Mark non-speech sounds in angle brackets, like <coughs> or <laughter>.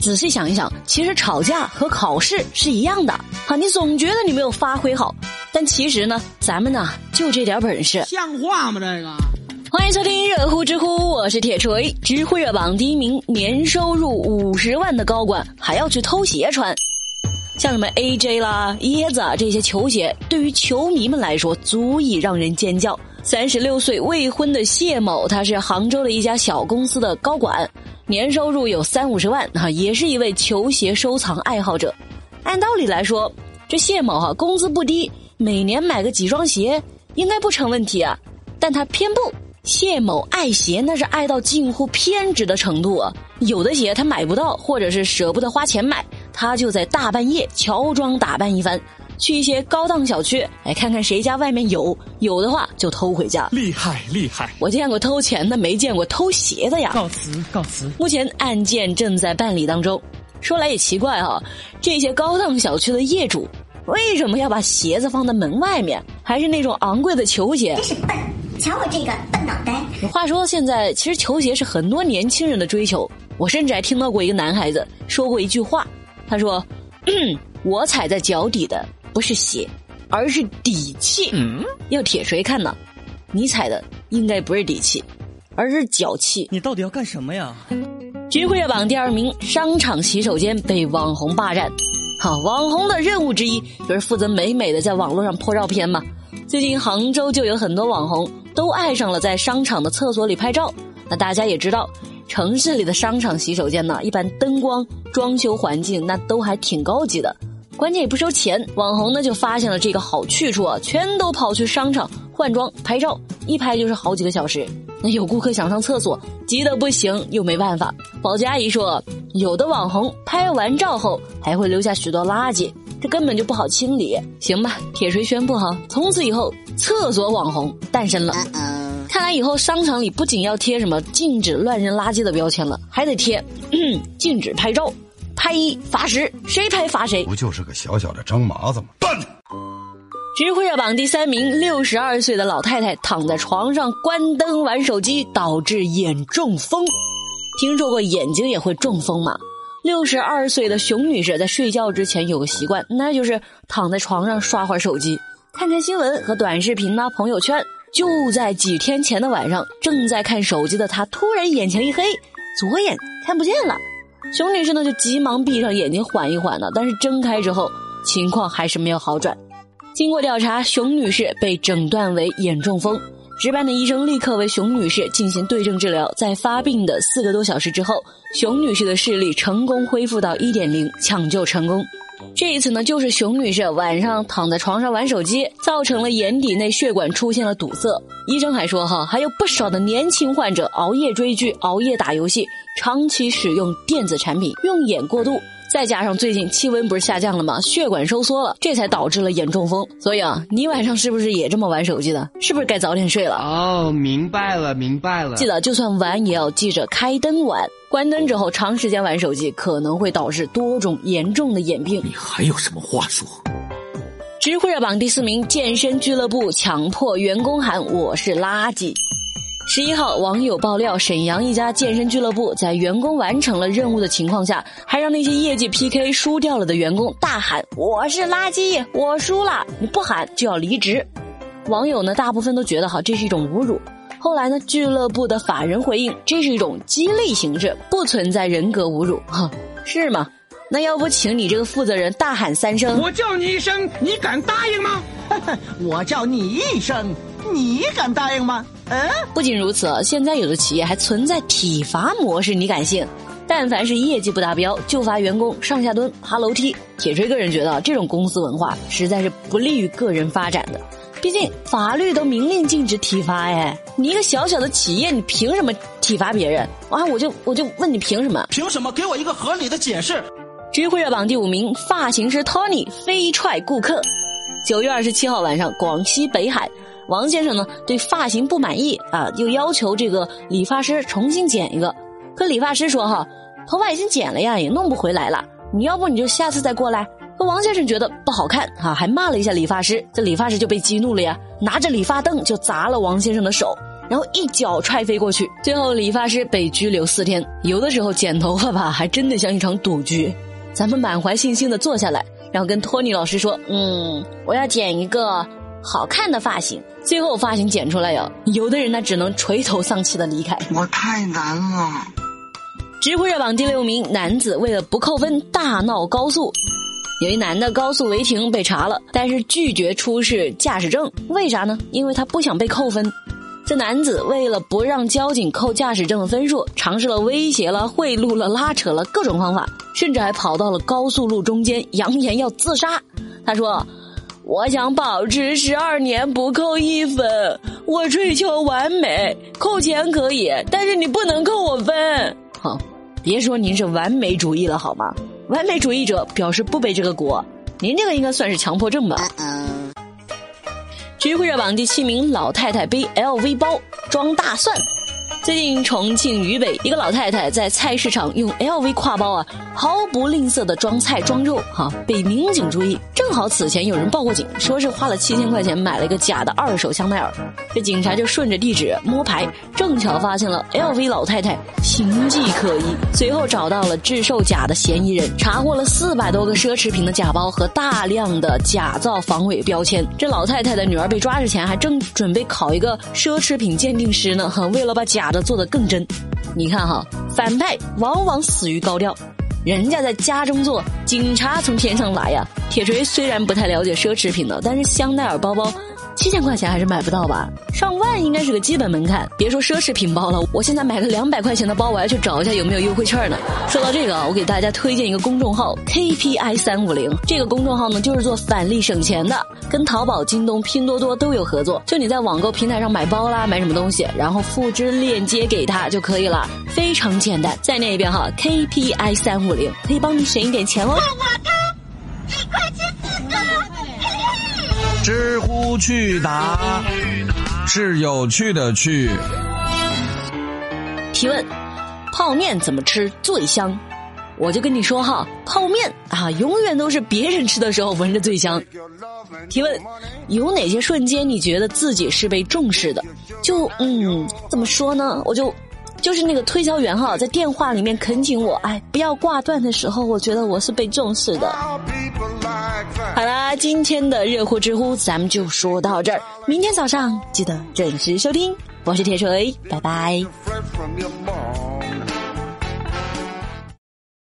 仔细想一想，其实吵架和考试是一样的。哈，你总觉得你没有发挥好，但其实呢，咱们呢就这点本事，像话吗？这个。欢迎收听热乎知乎，我是铁锤。知乎热榜第一名，年收入五十万的高管还要去偷鞋穿，像什么 AJ 啦、椰子啊这些球鞋，对于球迷们来说足以让人尖叫。三十六岁未婚的谢某，他是杭州的一家小公司的高管。年收入有三五十万哈，也是一位球鞋收藏爱好者。按道理来说，这谢某哈工资不低，每年买个几双鞋应该不成问题啊。但他偏不，谢某爱鞋那是爱到近乎偏执的程度啊。有的鞋他买不到，或者是舍不得花钱买，他就在大半夜乔装打扮一番。去一些高档小区，哎，看看谁家外面有，有的话就偷回家。厉害厉害！我见过偷钱的，没见过偷鞋的呀。告辞告辞。目前案件正在办理当中。说来也奇怪哈，这些高档小区的业主为什么要把鞋子放在门外面？还是那种昂贵的球鞋？真是笨！瞧我这个笨脑袋。话说现在其实球鞋是很多年轻人的追求。我甚至还听到过一个男孩子说过一句话，他说：“ <coughs> 我踩在脚底的。”不是血，而是底气。嗯，要铁锤看呢，你踩的应该不是底气，而是脚气。你到底要干什么呀？知乎热榜第二名，商场洗手间被网红霸占。好，网红的任务之一就是负责美美的在网络上泼照片嘛。最近杭州就有很多网红都爱上了在商场的厕所里拍照。那大家也知道，城市里的商场洗手间呢，一般灯光、装修环境那都还挺高级的。关键也不收钱，网红呢就发现了这个好去处啊，全都跑去商场换装拍照，一拍就是好几个小时。那有顾客想上厕所，急得不行，又没办法。保洁阿姨说，有的网红拍完照后还会留下许多垃圾，这根本就不好清理。行吧，铁锤宣布哈，从此以后厕所网红诞生了。看来以后商场里不仅要贴什么禁止乱扔垃圾的标签了，还得贴 <clears throat> 禁止拍照。拍一罚十，谁拍罚谁。不就是个小小的张麻子吗？笨！知乎热榜第三名，六十二岁的老太太躺在床上关灯玩手机，导致眼中风。听说过眼睛也会中风吗？六十二岁的熊女士在睡觉之前有个习惯，那就是躺在床上刷会儿手机，看看新闻和短视频呐，朋友圈。就在几天前的晚上，正在看手机的她突然眼前一黑，左眼看不见了。熊女士呢，就急忙闭上眼睛缓一缓呢，但是睁开之后，情况还是没有好转。经过调查，熊女士被诊断为眼中风。值班的医生立刻为熊女士进行对症治疗，在发病的四个多小时之后，熊女士的视力成功恢复到一点零，抢救成功。这一次呢，就是熊女士晚上躺在床上玩手机，造成了眼底内血管出现了堵塞。医生还说哈，还有不少的年轻患者熬夜追剧、熬夜打游戏，长期使用电子产品，用眼过度。再加上最近气温不是下降了吗？血管收缩了，这才导致了眼中风。所以啊，你晚上是不是也这么玩手机的？是不是该早点睡了？哦，明白了，明白了。记得就算玩，也要记着开灯玩。关灯之后，长时间玩手机可能会导致多种严重的眼病。你还有什么话说？知乎热榜第四名，健身俱乐部强迫员工喊“我是垃圾”。十一号，网友爆料，沈阳一家健身俱乐部在员工完成了任务的情况下，还让那些业绩 PK 输掉了的员工大喊：“我是垃圾，我输了，你不喊就要离职。”网友呢，大部分都觉得哈，这是一种侮辱。后来呢，俱乐部的法人回应，这是一种激励形式，不存在人格侮辱。哈，是吗？那要不请你这个负责人大喊三声：“我叫你一声，你敢答应吗？” <laughs> 我叫你一声，你敢答应吗？嗯，不仅如此，现在有的企业还存在体罚模式，你敢信？但凡是业绩不达标，就罚员工上下蹲、爬楼梯。铁锤个人觉得，这种公司文化实在是不利于个人发展的。毕竟法律都明令禁止体罚，哎，你一个小小的企业，你凭什么体罚别人？啊，我就我就问你凭什么？凭什么？给我一个合理的解释。知乎热榜第五名，发型师 Tony 飞踹顾客。九月二十七号晚上，广西北海。王先生呢，对发型不满意啊，又要求这个理发师重新剪一个。可理发师说：“哈，头发已经剪了呀，也弄不回来了。你要不你就下次再过来。”可王先生觉得不好看啊，还骂了一下理发师。这理发师就被激怒了呀，拿着理发凳就砸了王先生的手。然后一脚踹飞过去，最后理发师被拘留四天。有的时候剪头发吧，还真的像一场赌局。咱们满怀信心的坐下来，然后跟托尼老师说：“嗯，我要剪一个好看的发型。”最后发型剪出来呀，有的人呢只能垂头丧气的离开。我太难了。知乎热榜第六名男子为了不扣分大闹高速。有一男的高速违停被查了，但是拒绝出示驾驶证，为啥呢？因为他不想被扣分。这男子为了不让交警扣驾驶证的分数，尝试了威胁了、贿赂了、拉扯了各种方法，甚至还跑到了高速路中间，扬言要自杀。他说：“我想保持十二年不扣一分，我追求完美，扣钱可以，但是你不能扣我分。”好，别说您是完美主义了，好吗？完美主义者表示不背这个锅，您这个应该算是强迫症吧？嗯知乎热榜第七名，老太太背 LV 包装大蒜。最近重庆渝北一个老太太在菜市场用 LV 挎包啊，毫不吝啬的装菜装肉，哈，被民警注意。正好此前有人报过警，说是花了七千块钱买了一个假的二手香奈儿。这警察就顺着地址摸排，正巧发现了 LV 老太太形迹可疑，随后找到了制售假的嫌疑人，查获了四百多个奢侈品的假包和大量的假造防伪标签。这老太太的女儿被抓之前还正准备考一个奢侈品鉴定师呢，哈，为了把假的做得更真。你看哈，反派往往死于高调。人家在家中坐，警察从天上来呀！铁锤虽然不太了解奢侈品的，但是香奈儿包包。七千块钱还是买不到吧？上万应该是个基本门槛。别说奢侈品包了，我现在买个两百块钱的包，我要去找一下有没有优惠券呢。说到这个，我给大家推荐一个公众号 KPI 三五零。这个公众号呢，就是做返利省钱的，跟淘宝、京东、拼多多都有合作。就你在网购平台上买包啦，买什么东西，然后复制链接给他就可以了，非常简单。再念一遍哈，KPI 三五零可以帮你省一点钱哦。一块钱。知乎趣答是有趣的趣。提问：泡面怎么吃最香？我就跟你说哈，泡面啊，永远都是别人吃的时候闻着最香。提问：有哪些瞬间你觉得自己是被重视的？就嗯，怎么说呢？我就。就是那个推销员哈，在电话里面恳请我，哎，不要挂断的时候，我觉得我是被重视的。好啦，今天的热乎知乎咱们就说到这儿，明天早上记得准时收听，我是铁锤，拜拜。